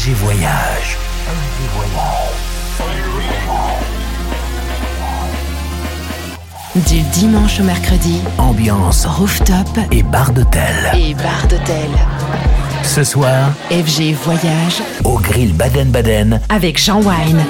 FG Voyage. Voyage. Du dimanche au mercredi, ambiance rooftop et bar d'hôtel. Et bar d'hôtel. Ce soir, FG Voyage au grill Baden-Baden avec Jean Wine.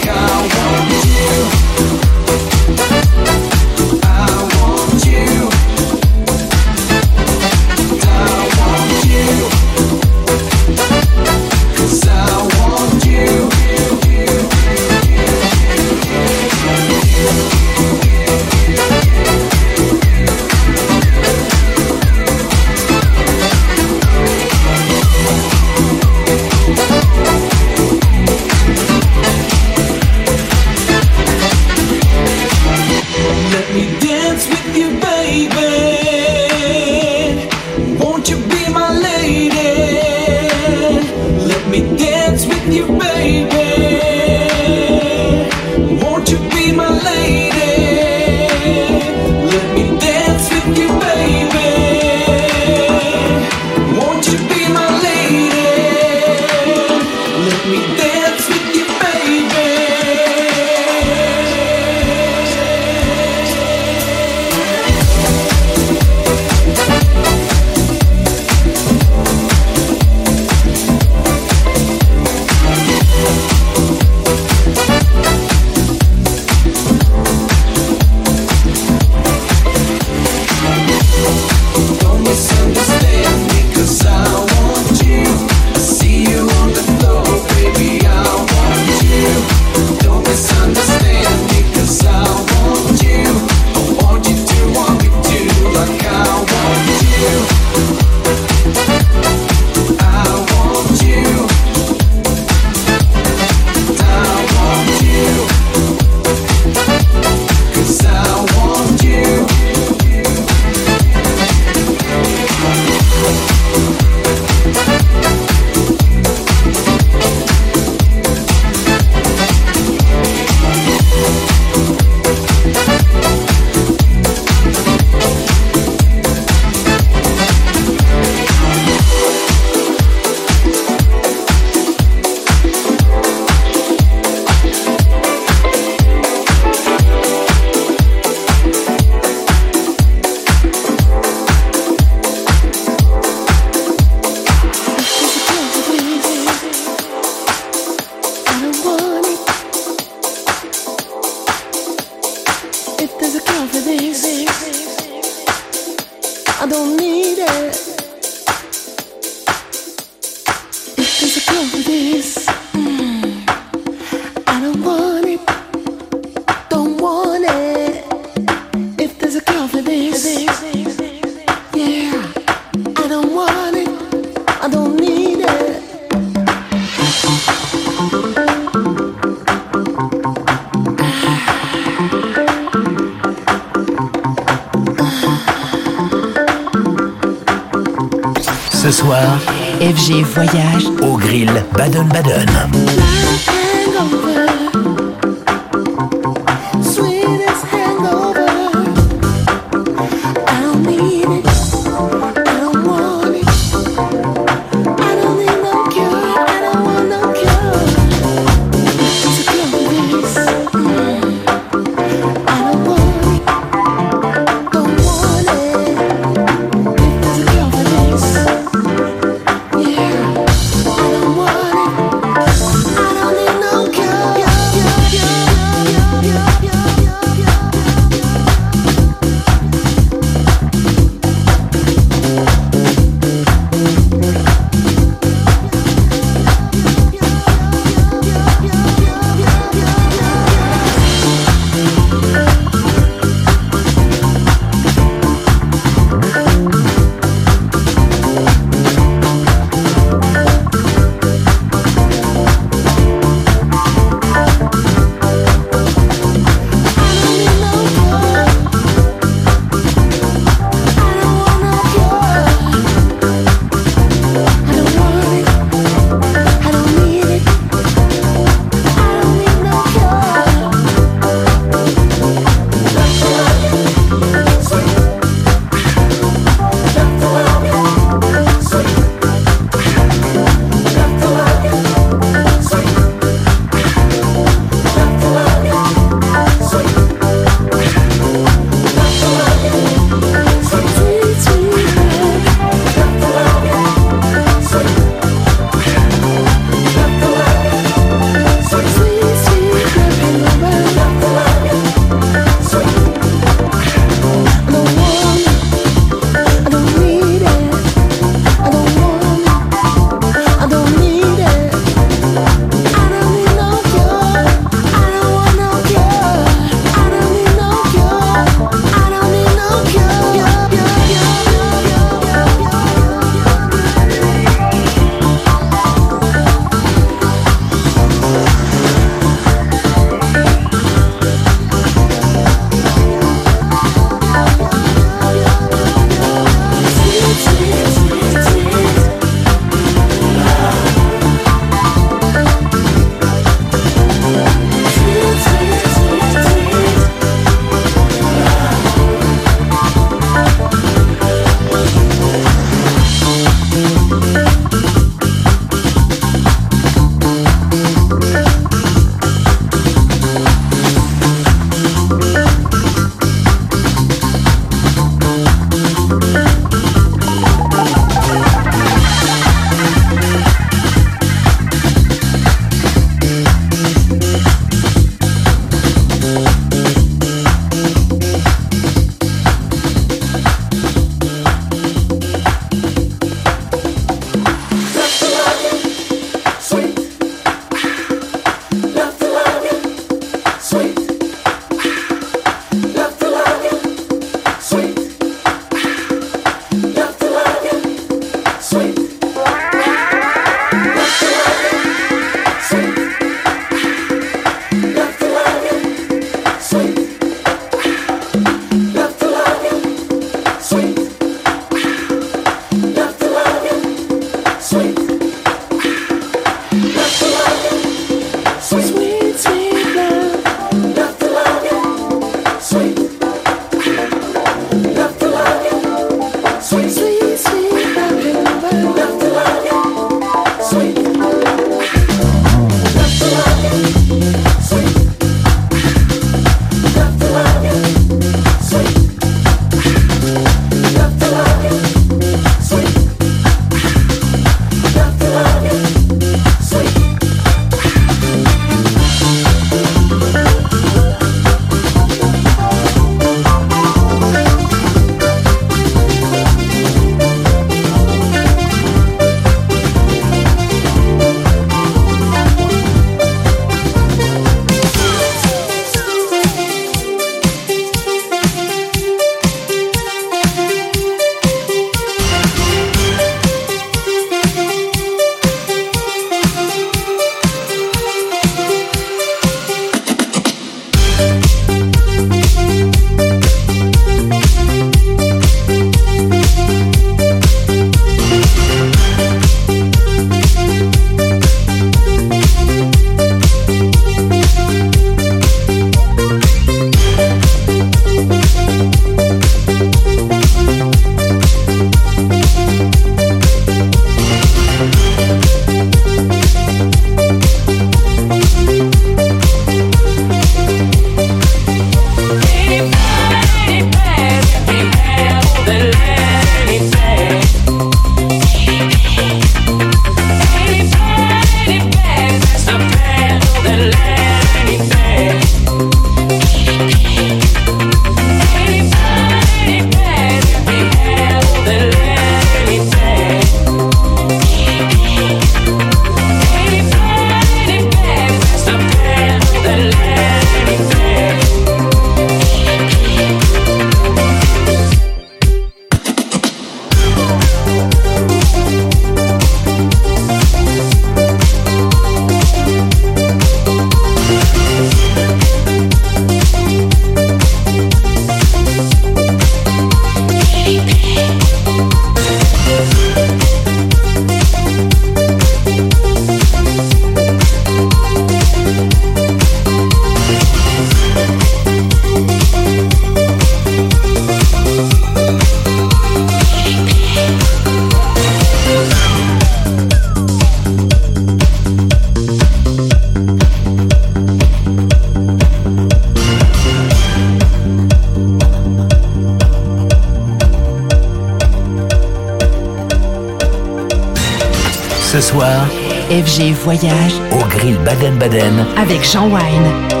FG Voyage au grill Baden-Baden, avec Jean Wine.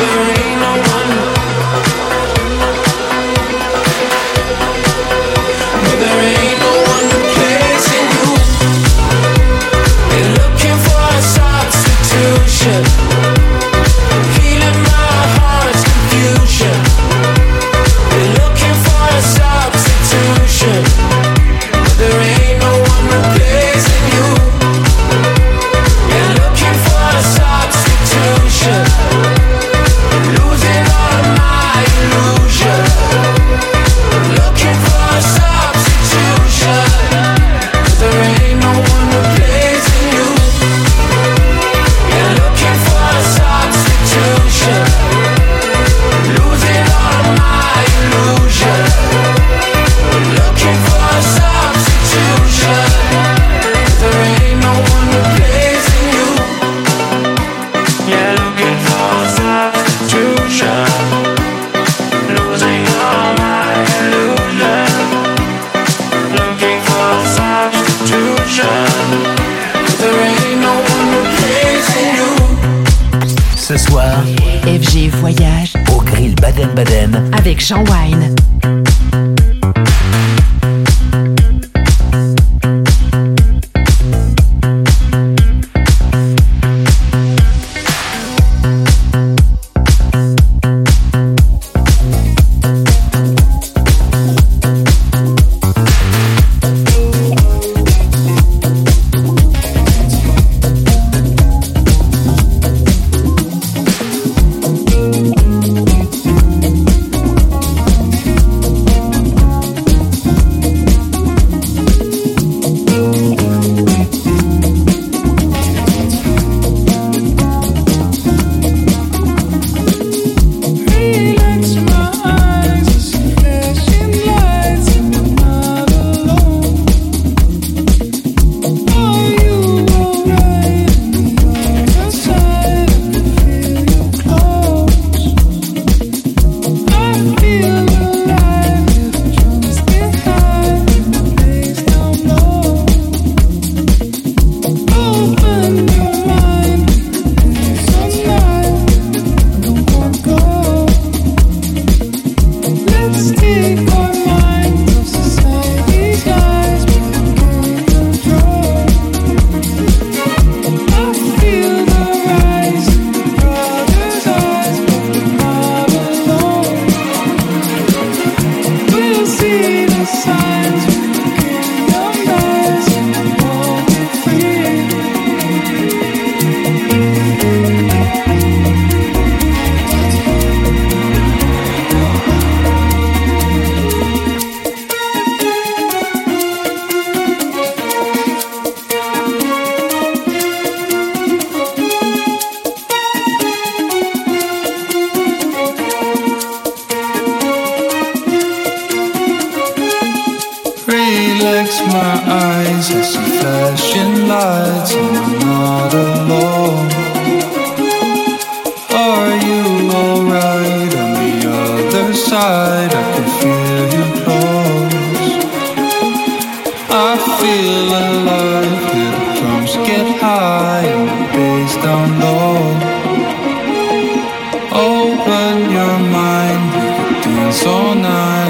whisper Open your mind, dance all night.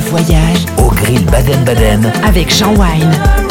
FG Voyage au grill Baden-Baden, avec Jean Wine.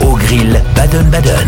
Au grill Baden-Baden.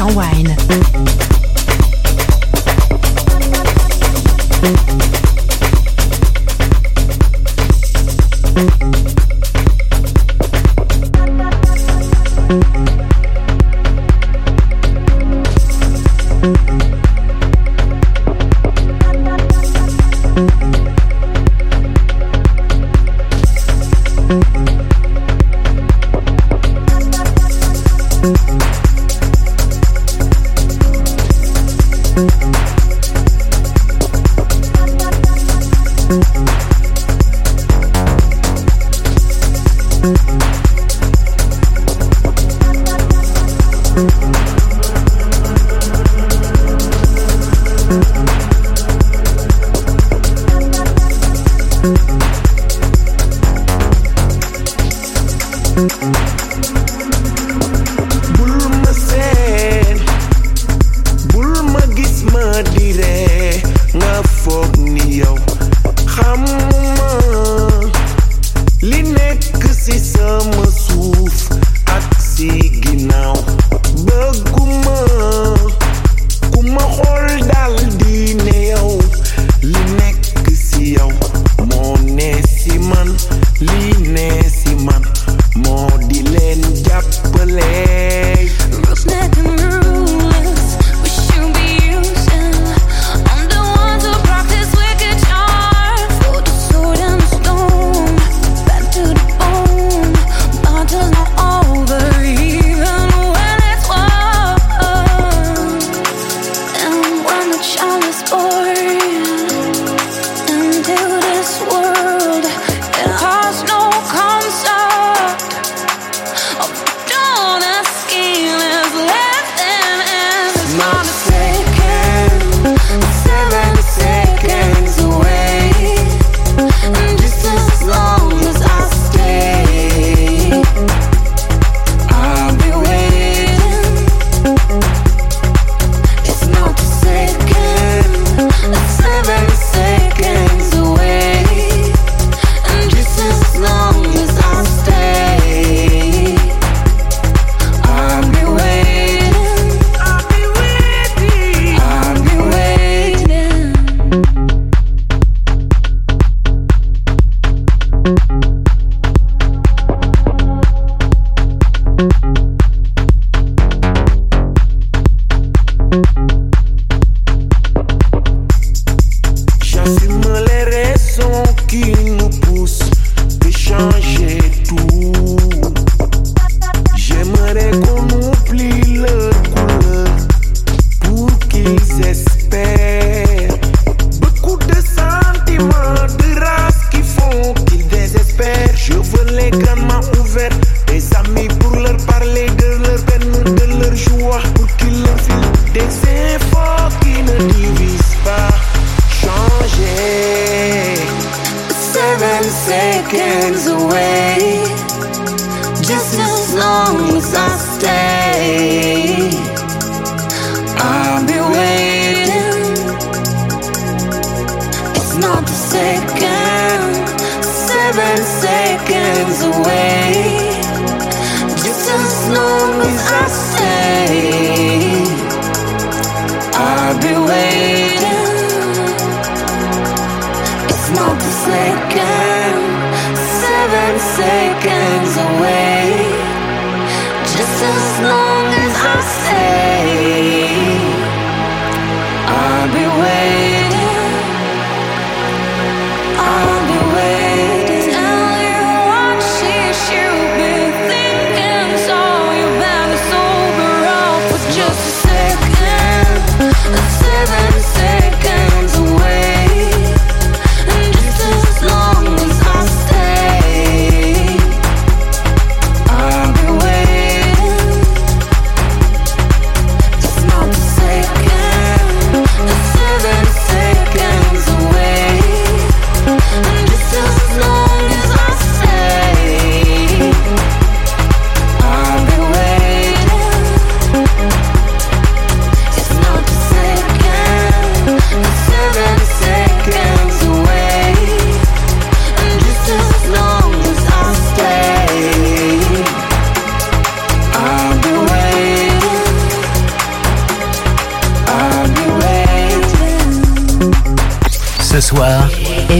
Jean Wine.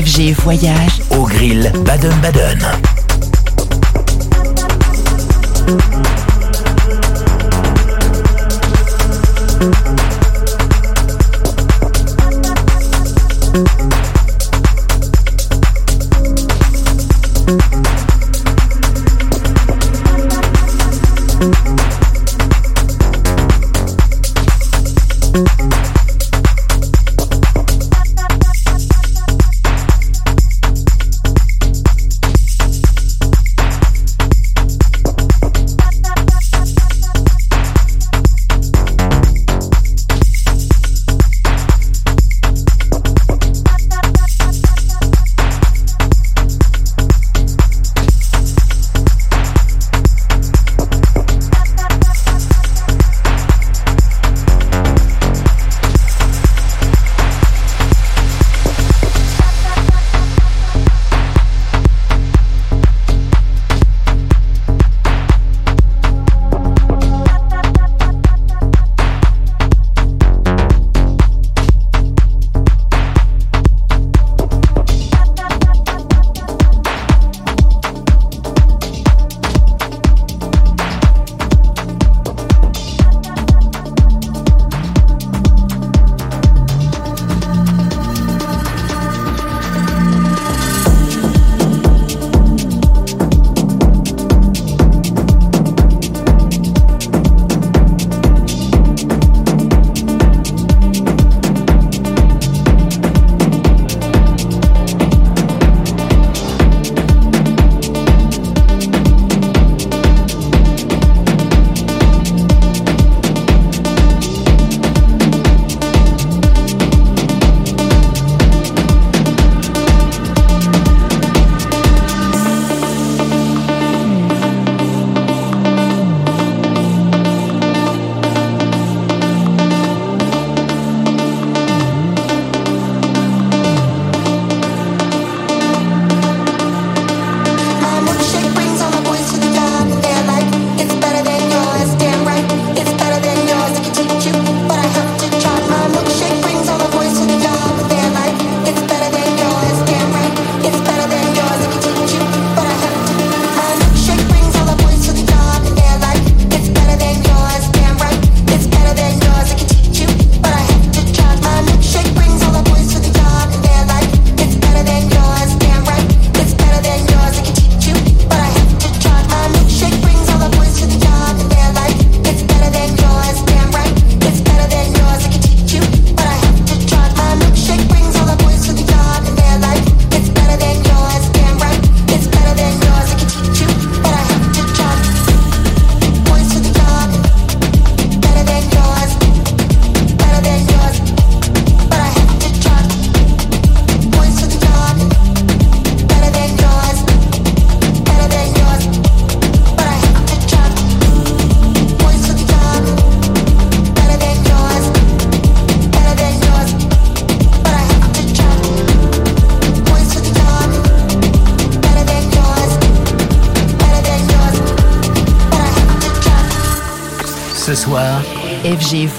FG Voyage au grill Baden-Baden.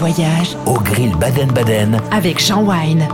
Voyage au grill Baden-Baden avec Jean Wine.